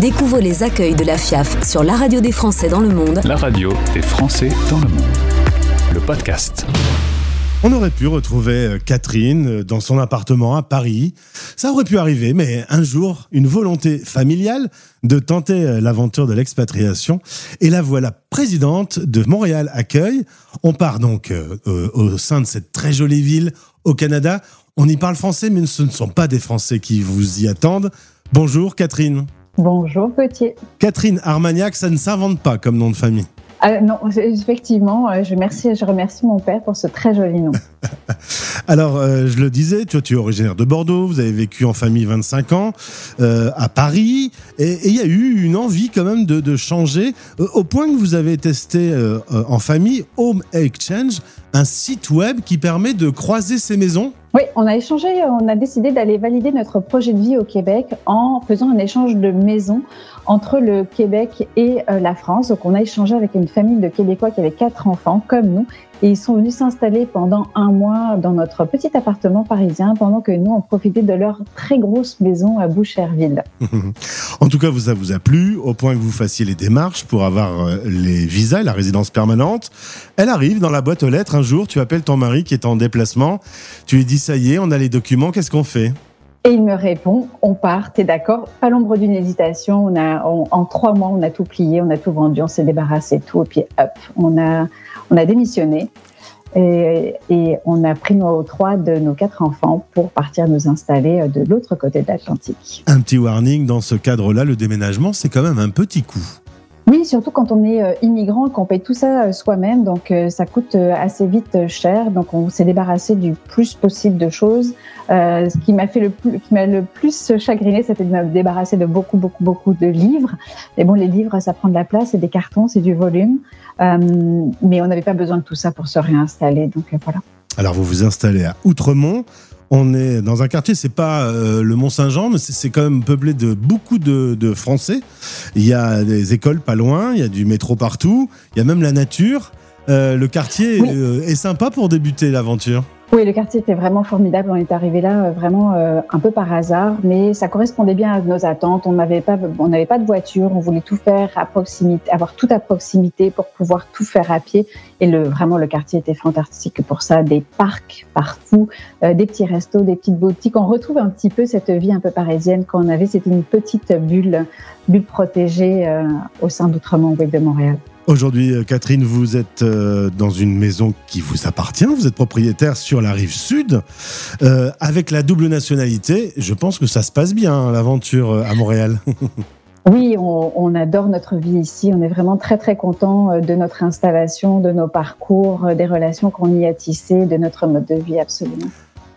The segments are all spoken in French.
Découvre les accueils de la FIAF sur la radio des Français dans le monde. La radio des Français dans le monde. Le podcast. On aurait pu retrouver euh, Catherine euh, dans son appartement à Paris. Ça aurait pu arriver, mais un jour, une volonté familiale de tenter euh, l'aventure de l'expatriation. Et la voilà présidente de Montréal Accueil. On part donc au sein de cette très jolie ville au Canada. On y parle français, mais ce ne sont pas des Français qui vous y attendent. Bonjour Catherine. Bonjour Gauthier. Catherine Armagnac, ça ne s'invente pas comme nom de famille. Ah, non, effectivement, euh, je remercie, je remercie mon père pour ce très joli nom. Alors, euh, je le disais, tu, tu, es originaire de Bordeaux, vous avez vécu en famille 25 ans euh, à Paris, et il y a eu une envie quand même de, de changer, au point que vous avez testé en famille Home Exchange, un site web qui permet de croiser ces maisons. Oui, on a échangé, on a décidé d'aller valider notre projet de vie au Québec en faisant un échange de maisons entre le Québec et euh, la France. Donc, on a échangé avec une famille de Québécois qui avait quatre enfants, comme nous, et ils sont venus s'installer pendant un mois dans notre petit appartement parisien, pendant que nous, on profitait de leur très grosse maison à Boucherville. en tout cas, ça vous a plu, au point que vous fassiez les démarches pour avoir euh, les visas, la résidence permanente. Elle arrive dans la boîte aux lettres un jour, tu appelles ton mari qui est en déplacement, tu lui dis ça y est, on a les documents, qu'est-ce qu'on fait? Et il me répond, on part, t'es d'accord? Pas l'ombre d'une hésitation. On a, en trois mois, on a tout plié, on a tout vendu, on s'est débarrassé de tout. Et puis, hop, on a, on a démissionné. Et, et, on a pris nos trois de nos quatre enfants pour partir nous installer euh, de l'autre côté de l'Atlantique. Un petit warning, dans ce cadre-là, le déménagement, c'est quand même un petit coup. Oui, surtout quand on est euh, immigrant, qu'on paye tout ça euh, soi-même, donc euh, ça coûte assez vite cher. Donc on s'est débarrassé du plus possible de choses. ce qui m'a fait le plus, qui m'a le plus chagriné, c'était de me débarrasser de beaucoup, beaucoup, beaucoup de livres. Mais bon, les livres, ça prend de la place, c'est des cartons, c'est du volume. mais on n'avait pas besoin de tout ça pour se réinstaller. Donc voilà. Alors vous vous installez à Outremont. On est dans un quartier, c'est pas euh, le Mont-Saint-Jean, mais c'est quand même peuplé de beaucoup de, Français. Il y a des écoles pas loin, il y a du métro partout, il y a même la nature. Euh, le quartier euh, est sympa pour débuter l'aventure. Oui, le quartier était vraiment formidable. On est arrivé là euh, vraiment euh, un peu par hasard, mais ça correspondait bien à nos attentes. On n'avait pas, on n'avait pas de voiture. On voulait tout faire à proximité, avoir tout à proximité pour pouvoir tout faire à pied. Et le, vraiment, le quartier était fantastique pour ça. Des parcs partout, euh, des petits restos, des petites boutiques. On retrouve un petit peu cette vie un peu parisienne qu'on avait. C'était une petite bulle, bulle protégée au sein d'Outremont, de Montréal. Aujourd'hui, euh, Catherine, vous êtes euh, dans une maison qui vous appartient. Vous êtes propriétaire sur la rive sud. Euh, avec la double nationalité, je pense que ça se passe bien, hein, l'aventure à Montréal. Oui, on, adore notre vie ici. On est vraiment très très content de notre installation, de nos parcours, des relations qu'on y a tissées, de notre mode de vie absolument.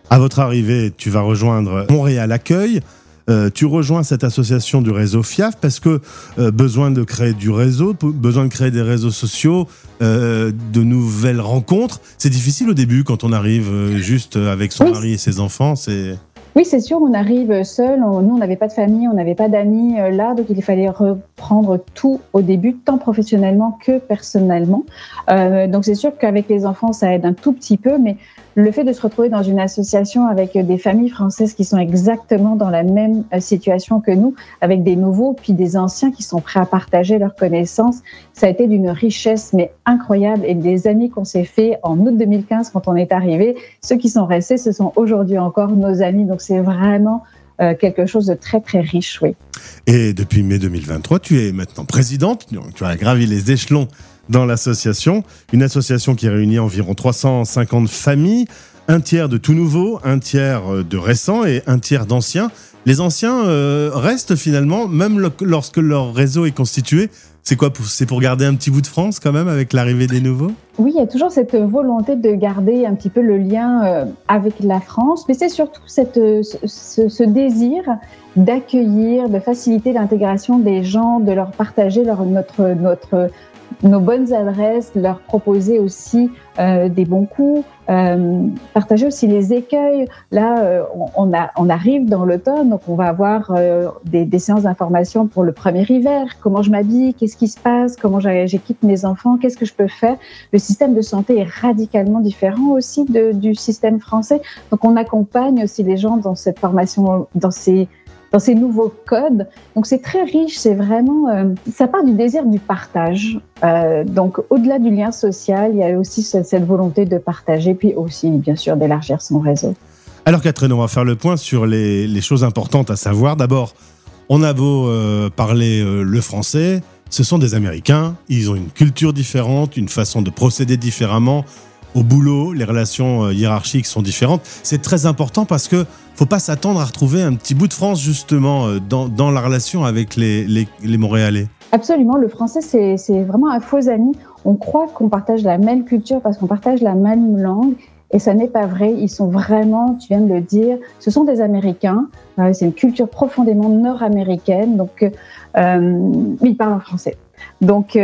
À votre arrivée, tu vas rejoindre Montréal Accueil. Euh, tu rejoins cette association du réseau FIAF parce que euh, besoin de créer du réseau, besoin de créer des réseaux sociaux, euh, de nouvelles rencontres. C'est difficile au début quand on arrive juste avec son mari et ses enfants. C'est oui, c'est sûr, on arrive seul. nous, on n'avait pas de famille, on n'avait pas d'amis là, donc il fallait reprendre tout au début, tant professionnellement que personnellement. donc c'est sûr qu'avec les enfants, ça aide un tout petit peu, mais le fait de se retrouver dans une association avec des familles françaises qui sont exactement dans la même euh, situation que nous, avec des nouveaux puis des anciens qui sont prêts à partager leurs connaissances, ça a été d'une richesse mais incroyable et des amis qu'on s'est fait en août 2015 quand on est arrivé, ceux qui sont restés, ce sont aujourd'hui encore nos amis. Donc c'est vraiment euh, quelque chose de très très riche, oui. Et depuis mai 2023, tu es maintenant présidente, tu as gravi les échelons dans l'association. Une association qui réunit environ 350 familles, un tiers de tout nouveau, un tiers euh, de récents et un tiers d'anciens. Les anciens euh, restent finalement, même lorsque leur réseau est constitué. C'est quoi C'est pour garder un petit bout de France quand même avec l'arrivée des nouveaux? Oui, il y a toujours cette volonté de garder un petit peu le lien euh, avec la France, mais c'est surtout cette, ce, ce désir d'accueillir, de faciliter l'intégration des gens, de leur partager notre, notre nos bonnes adresses, leur proposer aussi euh, des bons coups, euh, partager aussi les écueils. Là, euh, on, a, on, arrive dans l'automne, donc on va avoir euh, des, des, séances d'information pour le premier hiver. Comment je m'habille, qu'est-ce qui se passe, comment j'équipe mes enfants, qu'est-ce que je peux faire? Le système de santé est radicalement différent aussi de, du système français. Donc on accompagne aussi les gens dans cette formation, dans ces dans ces nouveaux codes. Donc c'est très riche, c'est vraiment, ça part du désir du partage. donc au-delà du lien social, il y a aussi cette volonté de partager, puis aussi bien sûr d'élargir son réseau. Alors Catherine, on va faire le point sur les, les choses importantes à savoir. D'abord, on a beau parler le français, ce sont des Américains, ils ont une culture différente, une façon de procéder différemment. Au boulot, les relations euh, hiérarchiques sont différentes. C'est très important parce que faut pas s'attendre à retrouver un petit bout de France justement euh, dans, la relation avec les, les, Montréalais. Absolument, le français c'est vraiment un faux ami. On croit qu'on partage la même culture parce qu'on partage la même langue et ça n'est pas vrai. Ils sont vraiment, tu viens de le dire, ce sont des Américains. Euh, c'est une culture profondément nord-américaine. Donc, euh, ils parlent en français. Donc,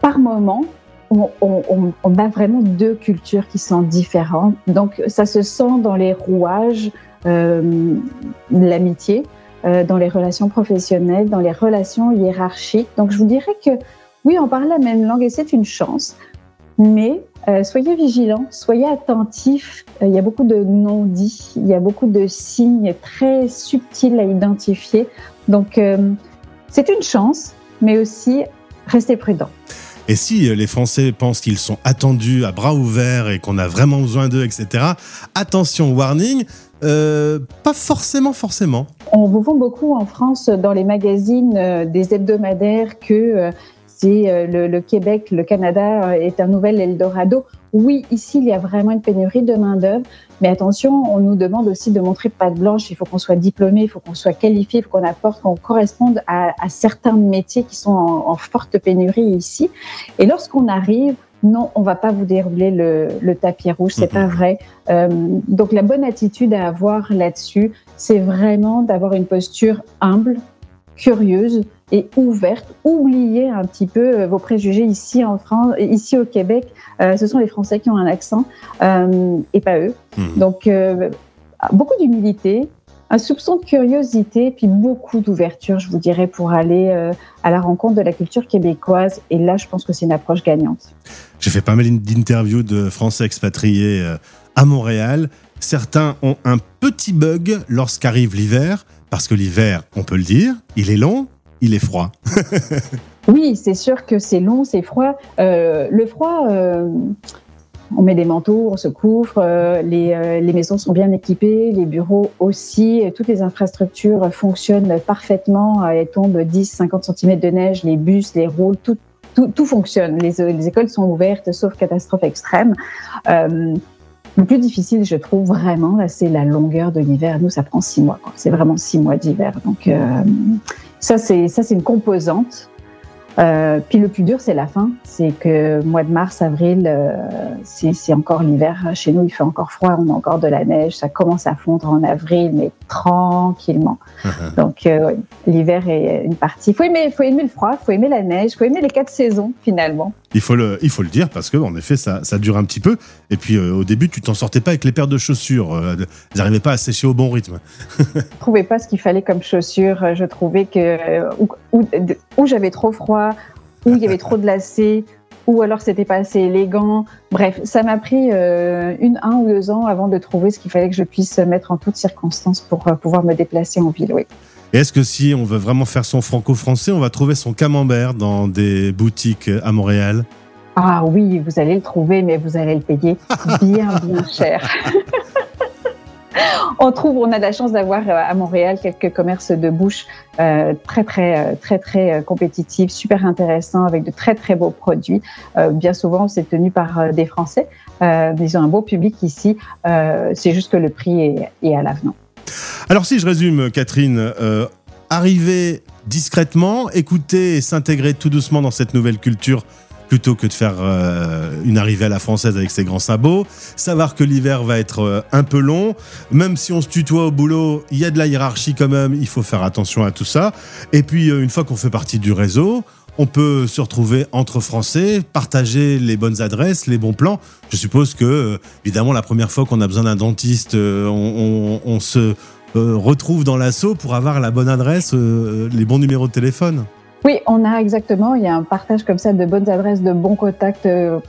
par moment, on, a vraiment deux cultures qui sont différentes. Donc, ça se sent dans les rouages euh, de l'amitié, dans les relations professionnelles, dans les relations hiérarchiques. Donc, je vous dirais que oui, on parle la même langue et c'est une chance. Mais soyez vigilants, soyez attentifs. il y a beaucoup de non-dits, il y a beaucoup de signes très subtils à identifier. Donc, c'est une chance, mais aussi restez prudent. Et si euh, les Français pensent qu'ils sont attendus à bras ouverts et qu'on a vraiment besoin d'eux, etc., attention, warning, euh, pas forcément, forcément. On vous vend beaucoup en France dans les magazines euh, des hebdomadaires que c'est le, Québec, le Canada est un nouvel Eldorado. Oui, ici, il y a vraiment une pénurie de main-d'œuvre, mais attention, on nous demande aussi de montrer pas de blanche. Il faut qu'on soit diplômé, il faut qu'on soit qualifié, il faut qu'on apporte, qu'on corresponde à, certains métiers qui sont en, forte pénurie ici. Et lorsqu'on arrive, non, on va pas vous dérouler le, tapis rouge, c'est pas mhm. vrai. Euh, donc la bonne attitude à avoir là-dessus, c'est vraiment d'avoir une posture humble, curieuse, et ouverte. Oubliez un petit peu euh, vos préjugés ici en France, ici au Québec. Euh, ce sont les Français qui ont un accent euh, et pas eux. Mhm. Donc beaucoup d'humilité, un soupçon de curiosité, puis beaucoup d'ouverture, je vous dirais, pour aller à la rencontre de la culture québécoise. Et là, je pense que c'est une approche gagnante. J'ai fait pas mal d'interviews de Français expatriés à Montréal. Certains ont un petit bug lorsqu'arrive l'hiver, parce que l'hiver, on peut le dire, il est long, il est froid. oui, c'est sûr que c'est long, c'est froid. Euh, le froid, euh, on met des manteaux, on se couvre, euh, les, maisons sont bien équipées, les bureaux aussi, toutes les infrastructures fonctionnent parfaitement. Elles tombent 10-50 cm de neige, les bus, les roules, tout, fonctionne. Les, les, écoles sont ouvertes, sauf catastrophe extrême. le plus difficile, je trouve vraiment, c'est la longueur de l'hiver. Nous, ça prend six mois. C'est vraiment six mois d'hiver. Donc, ça, c'est ça, c'est une composante. Euh, puis le plus dur, c'est la fin. C'est que mois de mars, avril, euh, c'est encore l'hiver. Chez nous, il fait encore froid, on a encore de la neige. Ça commence à fondre en avril, mais tranquillement. Uh-huh. Donc euh, l'hiver est une partie. Il faut aimer, faut aimer le froid, il faut aimer la neige, il faut aimer les quatre saisons finalement. Il faut le, il faut le dire parce que en effet, ça, ça dure un petit peu. Et puis au début, tu t'en sortais pas avec les paires de chaussures. elles n'arrivaient pas à sécher au bon rythme. je trouvais pas ce qu'il fallait comme chaussures. Je trouvais que où j'avais trop froid où il y avait trop de lacets, ou alors c'était pas assez élégant. Bref, ça m'a pris euh, une, un ou deux ans avant de trouver ce qu'il fallait que je puisse mettre en toutes circonstances pour euh, pouvoir me déplacer en ville. Oui. Est-ce que si on veut vraiment faire son franco-français, on va trouver son camembert dans des boutiques à Montréal? Ah oui, vous allez le trouver, mais vous allez le payer bien, bien cher. on trouve, on a la chance d'avoir euh, à Montréal quelques commerces de bouche euh, très très euh, très très compétitifs, super intéressants avec de très très beaux produits. bien souvent, c'est tenu par des Français. ils ont un beau public ici. c'est juste que le prix est, est à l'avenant. Alors si je résume, Catherine, arriver discrètement, écouter et s'intégrer tout doucement dans cette nouvelle culture plutôt que de faire euh, une arrivée à la française avec ses grands sabots. Savoir que l'hiver va être euh, un peu long. Même si on se tutoie au boulot, il y a de la hiérarchie quand même. Il faut faire attention à tout ça. Et puis, euh, une fois qu'on fait partie du réseau, on peut se retrouver entre Français, partager les bonnes adresses, les bons plans. Je suppose que, évidemment, la première fois qu'on a besoin d'un dentiste, on, se retrouve dans l'assaut pour avoir la bonne adresse, les bons numéros de téléphone. Oui, on a exactement, il y a un partage comme ça de bonnes adresses, de bons contacts, euh,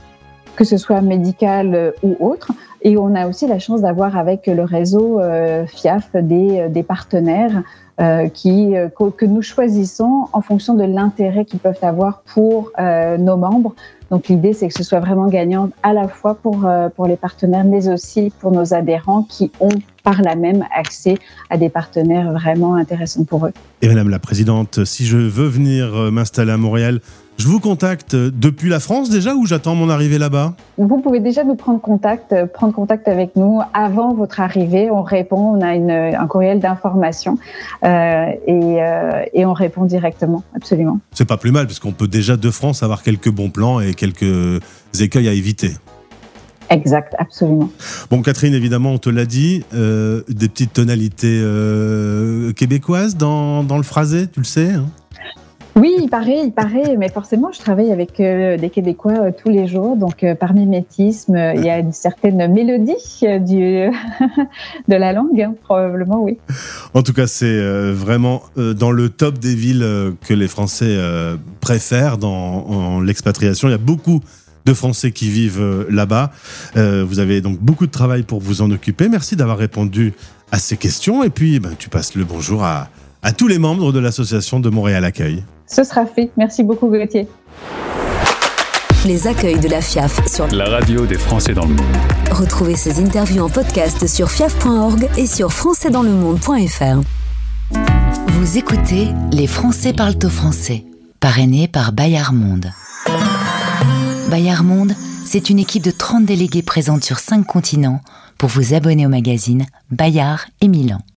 que ce soit médical euh, ou autre. Et on a aussi la chance d'avoir avec le réseau euh, FIAF des, des partenaires euh, qui, euh, que, nous choisissons en fonction de l'intérêt qu'ils peuvent avoir pour euh, nos membres. Donc l'idée, c'est que ce soit vraiment gagnant à la fois pour, pour les partenaires, mais aussi pour nos adhérents qui ont par là même accès à des partenaires vraiment intéressants pour eux. Et Madame la Présidente, si je veux venir m'installer à Montréal, je vous contacte depuis la France déjà ou j'attends mon arrivée là-bas? Vous pouvez déjà nous prendre contact, euh, prendre contact avec nous avant votre arrivée. On répond, on a une, un courriel d'information euh, et, euh, et, on répond directement, absolument. C'est pas plus mal parce qu'on peut déjà de France avoir quelques bons plans et quelques écueils à éviter. Exact, absolument. Bon, Catherine, évidemment, on te l'a dit, euh, des petites tonalités euh, québécoises dans, dans, le phrasé, tu le sais hein? Oui, il paraît, il paraît, mais forcément, je travaille avec euh, des Québécois euh, tous les jours, donc euh, par mimétisme, il y a une certaine mélodie du, de la langue, hein, probablement, oui. En tout cas, c'est vraiment dans le top des villes que les Français préfèrent dans l'expatriation. Il y a beaucoup de Français qui vivent là-bas. vous avez donc beaucoup de travail pour vous en occuper. Merci d'avoir répondu à ces questions. Et puis, ben, tu passes le bonjour à, à tous les membres de l'association de Montréal Accueil. Ce sera fait. Merci beaucoup, Gauthier. Les accueils de la FIAF sur la radio des Français dans le monde. Retrouvez ces interviews en podcast sur fiaf.org et sur françaisdanslemonde.fr. Vous écoutez Les Français parlent au français, parrainé par Bayard Monde. Bayard Monde, c'est une équipe de 30 délégués présentes sur 5 continents pour vous abonner au magazine Bayard et Milan.